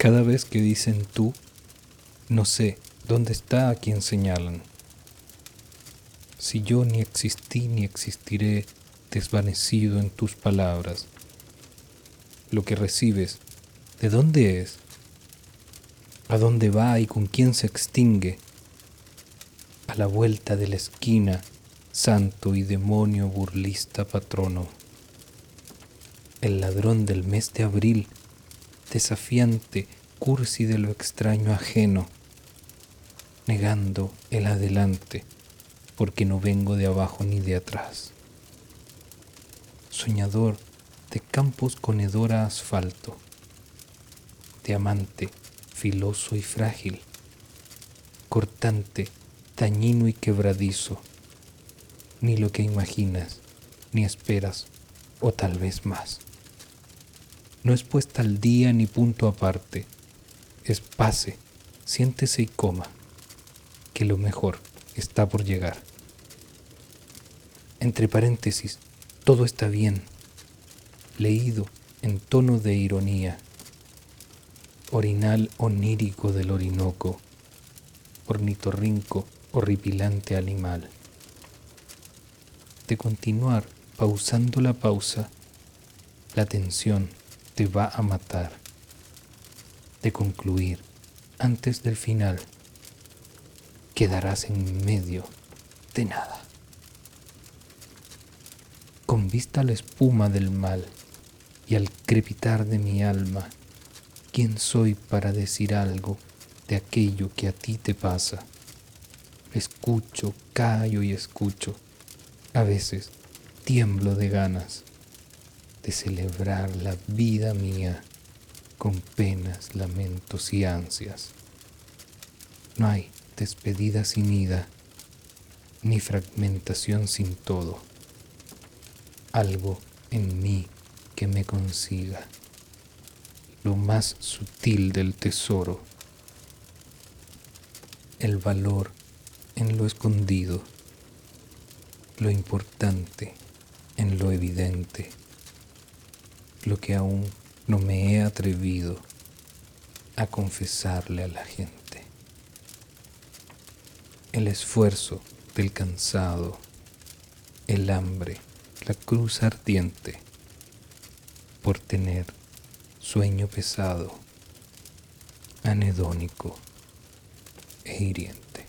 Cada vez que dicen tú, no sé dónde está a quien señalan. Si yo ni existí ni existiré desvanecido en tus palabras, lo que recibes, ¿de dónde es? ¿A dónde va y con quién se extingue? A la vuelta de la esquina, santo y demonio burlista patrono. El ladrón del mes de abril, desafiante, cursi de lo extraño ajeno, negando el adelante, porque no vengo de abajo ni de atrás. Soñador de campos con hedor a asfalto, diamante, filoso y frágil, cortante, dañino y quebradizo, ni lo que imaginas, ni esperas, o tal vez más. No es puesta al día ni punto aparte, es pase, siéntese y coma, que lo mejor está por llegar. Entre paréntesis, todo está bien, leído en tono de ironía, orinal onírico del Orinoco, ornitorrinco, horripilante animal. De continuar pausando la pausa, la tensión te va a matar. De concluir antes del final, quedarás en medio de nada. Con vista a la espuma del mal y al crepitar de mi alma, ¿quién soy para decir algo de aquello que a ti te pasa? Escucho, callo y escucho. A veces tiemblo de ganas de celebrar la vida mía con penas, lamentos y ansias. No hay despedida sin ida, ni fragmentación sin todo. Algo en mí que me consiga lo más sutil del tesoro, el valor en lo escondido, lo importante en lo evidente lo que aún no me he atrevido a confesarle a la gente. El esfuerzo del cansado, el hambre, la cruz ardiente por tener sueño pesado, anedónico e hiriente.